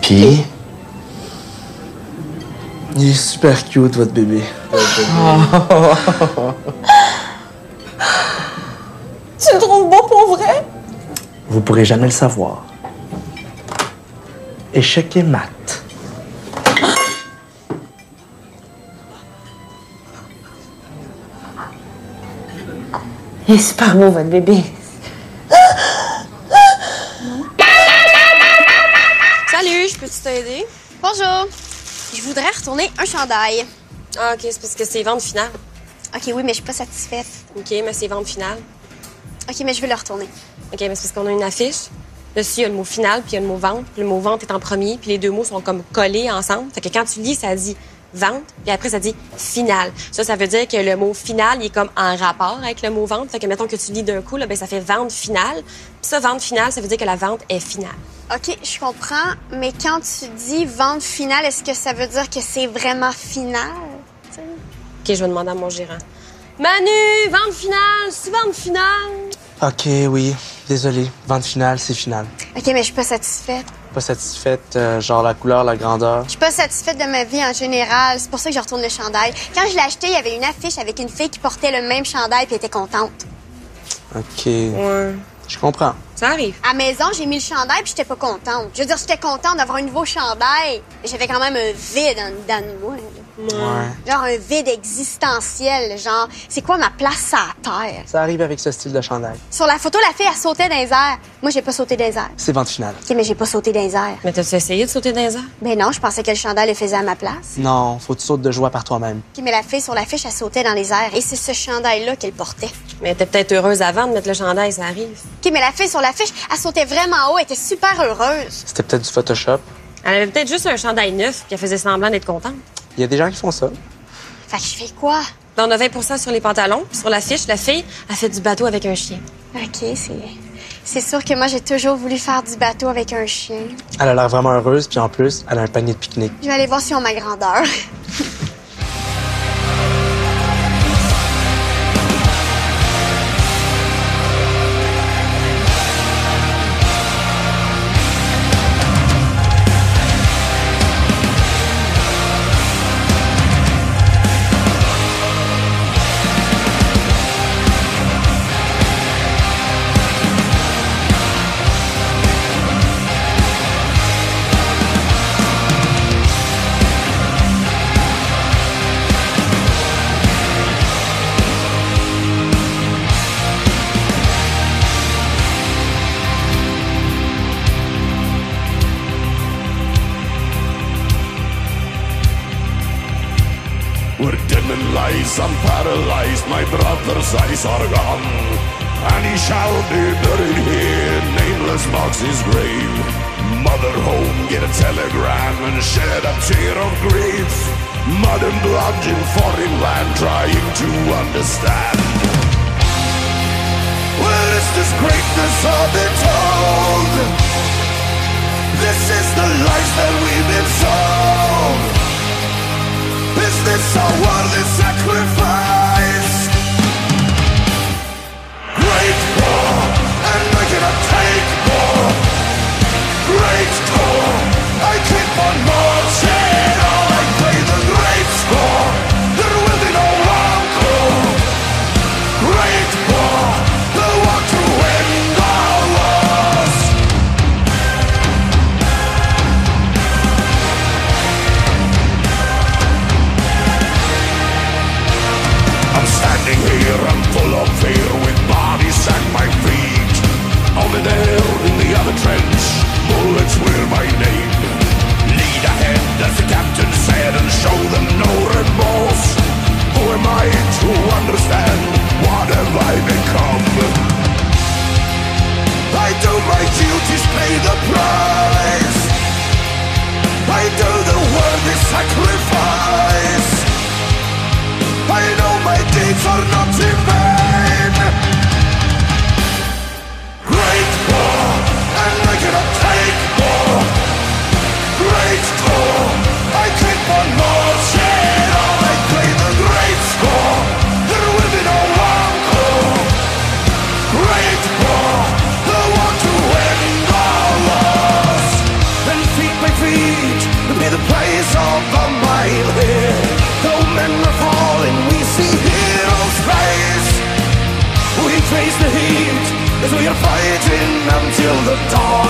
Speaker 13: Puis. Il est super cute, votre bébé.
Speaker 16: Tu le trouves beau pour vrai?
Speaker 13: Vous pourrez jamais le savoir. Échec et mat.
Speaker 16: Il est super beau, votre bébé.
Speaker 18: Salut, je peux-tu t'aider? Bonjour. Je voudrais retourner un chandail. Ah, OK, c'est parce que c'est vente finale. OK, oui, mais je suis pas satisfaite. OK, mais c'est vente finale. OK, mais je veux le retourner. OK, mais c'est parce qu'on a une affiche. Dessus, il y a le mot final, puis il y a le mot vente. Puis le mot vente est en premier, puis les deux mots sont comme collés ensemble. Fait que quand tu lis, ça dit vente, puis après, ça dit final. Ça, ça veut dire que le mot final, il est comme en rapport avec le mot vente. Fait que, mettons que tu lis d'un coup, là, ben, ça fait vente finale. Puis ça, vente finale, ça veut dire que la vente est finale.
Speaker 19: OK, je comprends, mais quand tu dis vente finale, est-ce que ça veut dire que c'est vraiment final?
Speaker 18: OK, je vais demander à mon gérant. Manu, vente finale, c'est vente finale?
Speaker 13: Ok, oui. Désolé. Vente finale, c'est final.
Speaker 19: OK, mais je suis pas satisfaite.
Speaker 13: Pas satisfaite, euh, genre la couleur, la grandeur?
Speaker 19: Je suis pas satisfaite de ma vie en général. C'est pour ça que je retourne le chandail. Quand je l'ai acheté, il y avait une affiche avec une fille qui portait le même chandail puis était contente.
Speaker 13: Ok. Je comprends.
Speaker 18: Ça arrive.
Speaker 19: À la maison, j'ai mis le chandail puis j'étais pas contente. Je veux dire, j'étais contente d'avoir un nouveau chandail. mais J'avais quand même un vide en dedans de moi. là.
Speaker 13: Ouais.
Speaker 19: Genre un vide existentiel. Genre, c'est quoi ma place à la terre?
Speaker 13: Ça arrive avec ce style de chandail.
Speaker 19: Sur la photo, la fille, elle sautait dans les airs. Moi, j'ai pas sauté dans les airs.
Speaker 13: C'est vente finale.
Speaker 19: OK, mais j'ai pas sauté dans les airs.
Speaker 18: Mais t'as-tu essayé de sauter dans les airs?
Speaker 19: Ben non, je pensais que le chandail le faisait à ma place.
Speaker 13: Non, faut que tu sautes de joie par toi-même.
Speaker 19: OK, mais la fille sur l'affiche, elle sautait dans les airs. Et c'est ce chandail-là qu'elle portait.
Speaker 18: Mais t'es peut-être heureuse avant de mettre le chandail, ça arrive.
Speaker 19: OK, mais la fille sur l'affiche, elle sautait vraiment haut. Elle était super heureuse.
Speaker 13: C'était peut-être du Photoshop.
Speaker 18: Elle avait peut-être juste un chandail neuf, puis elle faisait semblant d'être contente.
Speaker 13: Il y a des gens qui font ça.
Speaker 19: Fait que je fais quoi?
Speaker 18: Ben, on a 20% sur les pantalons, puis sur la fiche, la fille, a fait du bateau avec un chien.
Speaker 19: OK, c'est... C'est sûr que moi, j'ai toujours voulu faire du bateau avec un chien.
Speaker 13: Elle a l'air vraiment heureuse, puis en plus, elle a un panier de pique-nique.
Speaker 19: Je vais aller voir si on ma grandeur.
Speaker 5: the.